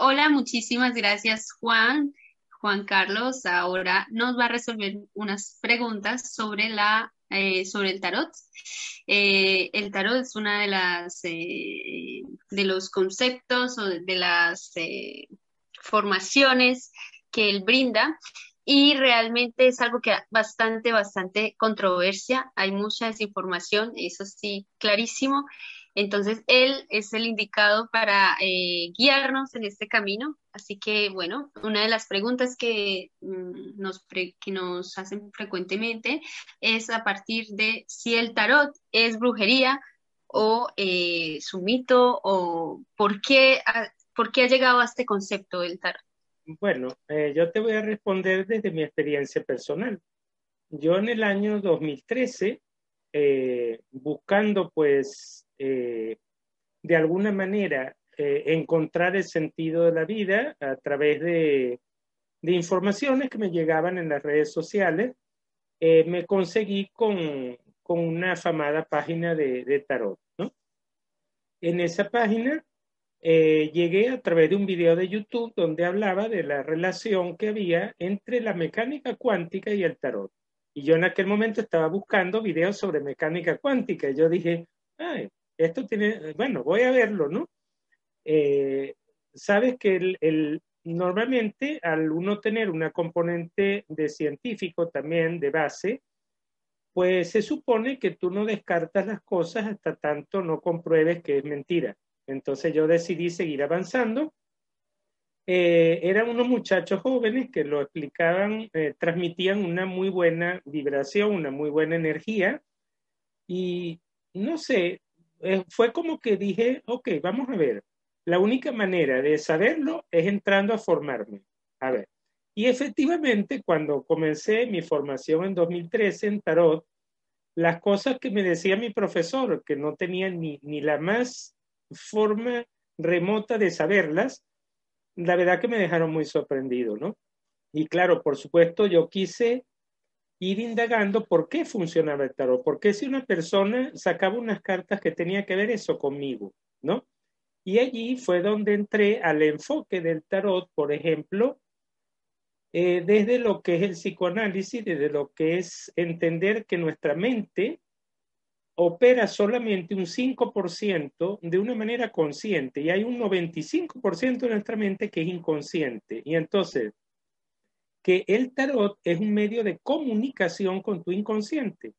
Hola, muchísimas gracias Juan. Juan Carlos ahora nos va a resolver unas preguntas sobre, la, eh, sobre el tarot. Eh, el tarot es una de las eh, de los conceptos o de las formaciones que él brinda y realmente es algo que bastante, bastante controversia. Hay mucha desinformación, eso sí, clarísimo. Entonces, él es el indicado para eh, guiarnos en este camino. Así que, bueno, una de las preguntas que, mm, nos, que nos hacen frecuentemente es a partir de si el tarot es brujería o eh, su mito o por qué, por qué ha llegado a este concepto del tarot. Bueno, eh, yo te voy a responder desde mi experiencia personal. Yo en el año 2013, buscando pues eh, de alguna manera eh, encontrar el sentido de la vida a través de, informaciones que me llegaban en las redes sociales, eh, me conseguí con, una afamada página de, tarot. En esa página llegué a través de un video de YouTube donde hablaba de la relación que había entre la mecánica cuántica y el tarot. Y yo en aquel momento estaba buscando videos sobre mecánica cuántica. Y yo dije, ay, esto tiene, bueno, voy a verlo, ¿no? Eh, sabes que el, normalmente al uno tener una componente de científico también de base, pues se supone que tú no descartas las cosas hasta tanto no compruebes que es mentira. Entonces yo decidí seguir avanzando. Eh, eran unos muchachos jóvenes que lo explicaban, eh, transmitían una muy buena vibración, una muy buena energía. Y no sé, eh, fue como que dije, ok, vamos a ver, la única manera de saberlo es entrando a formarme. A ver, y efectivamente, cuando comencé mi formación en 2013 en Tarot, las cosas que me decía mi profesor, que no tenía ni, ni la más forma remota de saberlas, la verdad que me dejaron muy sorprendido, ¿no? Y claro, por supuesto, yo quise ir indagando por qué funcionaba el tarot, por qué si una persona sacaba unas cartas que tenía que ver eso conmigo, ¿no? Y allí fue donde entré al enfoque del tarot, por ejemplo, eh, desde lo que es el psicoanálisis, desde lo que es entender que nuestra mente opera solamente un 5% de una manera consciente y hay un 95% de nuestra mente que es inconsciente. Y entonces, que el tarot es un medio de comunicación con tu inconsciente.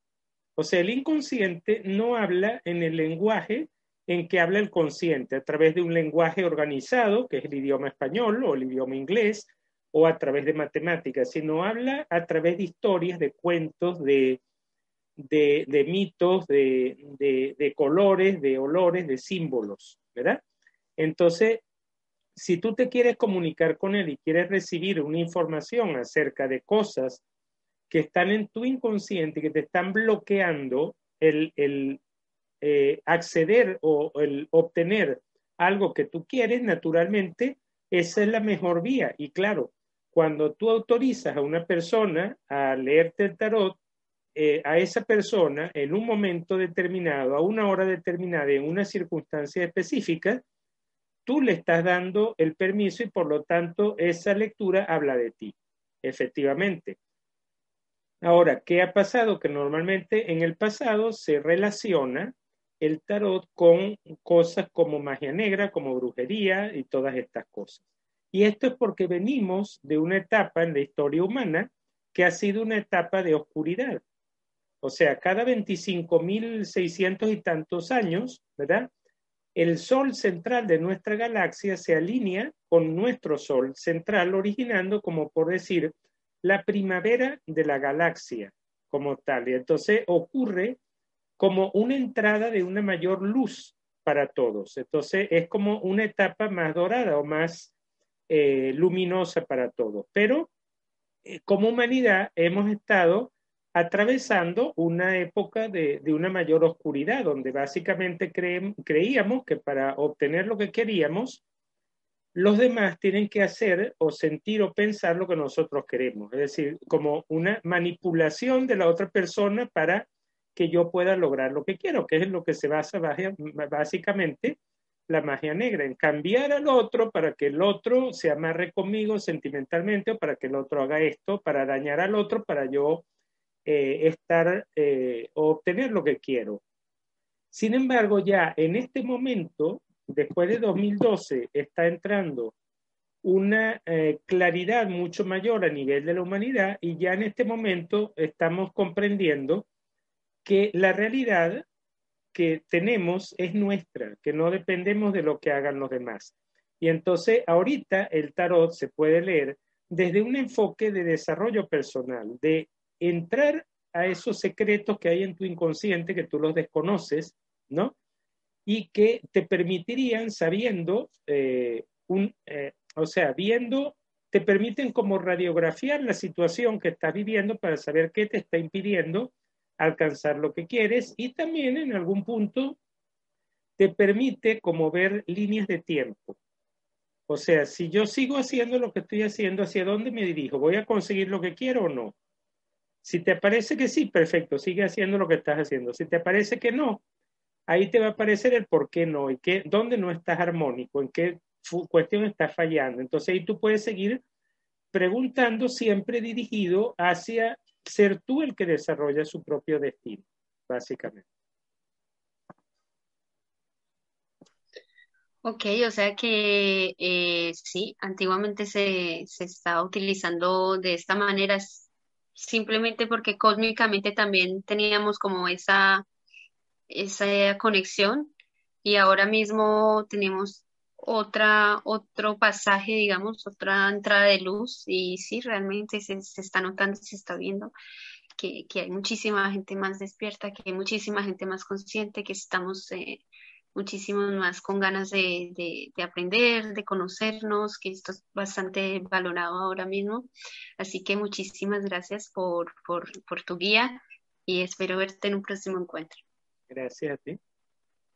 O sea, el inconsciente no habla en el lenguaje en que habla el consciente, a través de un lenguaje organizado, que es el idioma español o el idioma inglés, o a través de matemáticas, sino habla a través de historias, de cuentos, de, de, mitos, de, de colores, de olores, de símbolos, ¿verdad? Entonces, si tú te quieres comunicar con él y quieres recibir una información acerca de cosas que están en tu inconsciente, que te están bloqueando el, eh, acceder o el obtener algo que tú quieres, naturalmente, esa es la mejor vía. Y claro, cuando tú autorizas a una persona a leerte el tarot, eh, a esa persona en un momento determinado, a una hora determinada, en una circunstancia específica, tú le estás dando el permiso y por lo tanto esa lectura habla de ti, efectivamente. Ahora, ¿qué ha pasado? Que normalmente en el pasado se relaciona el tarot con cosas como magia negra, como brujería y todas estas cosas. Y esto es porque venimos de una etapa en la historia humana que ha sido una etapa de oscuridad. O sea, cada 25.600 y tantos años, ¿verdad? El Sol central de nuestra galaxia se alinea con nuestro Sol central, originando, como por decir, la primavera de la galaxia como tal. Y entonces ocurre como una entrada de una mayor luz para todos. Entonces es como una etapa más dorada o más eh, luminosa para todos. Pero eh, como humanidad hemos estado atravesando una época de, una mayor oscuridad, donde básicamente creíamos que para obtener lo que queríamos, los demás tienen que hacer o sentir o pensar lo que nosotros queremos, es decir, como una manipulación de la otra persona para que yo pueda lograr lo que quiero, que es lo que se basa básicamente la magia negra, en cambiar al otro para que el otro se amarre conmigo sentimentalmente o para que el otro haga esto, para dañar al otro, para yo eh, estar eh, o obtener lo que quiero. Sin embargo, ya en este momento, después de 2012, está entrando una eh, claridad mucho mayor a nivel de la humanidad y ya en este momento estamos comprendiendo que la realidad que tenemos es nuestra, que no dependemos de lo que hagan los demás. Y entonces ahorita el tarot se puede leer desde un enfoque de desarrollo personal, de entrar a esos secretos que hay en tu inconsciente, que tú los desconoces, ¿no? Y que te permitirían, sabiendo, eh, un, eh, o sea, viendo, te permiten como radiografiar la situación que estás viviendo para saber qué te está impidiendo alcanzar lo que quieres y también en algún punto te permite como ver líneas de tiempo. O sea, si yo sigo haciendo lo que estoy haciendo, ¿hacia dónde me dirijo? ¿Voy a conseguir lo que quiero o no? Si te parece que sí, perfecto, sigue haciendo lo que estás haciendo. Si te parece que no, ahí te va a aparecer el por qué no y qué, dónde no estás armónico, en qué cuestión estás fallando. Entonces ahí tú puedes seguir preguntando siempre dirigido hacia ser tú el que desarrolla su propio destino, básicamente. Ok, o sea que eh, sí, antiguamente se, se estaba utilizando de esta manera simplemente porque cósmicamente también teníamos como esa, esa conexión y ahora mismo tenemos otra, otro pasaje, digamos, otra entrada de luz y sí, realmente se, está notando, se está viendo que, hay muchísima gente más despierta, que hay muchísima gente más consciente, que estamos eh, muchísimo más con ganas de, aprender, de conocernos, que esto es bastante valorado ahora mismo. Así que muchísimas gracias por, por tu guía y espero verte en un próximo encuentro. Gracias a ti.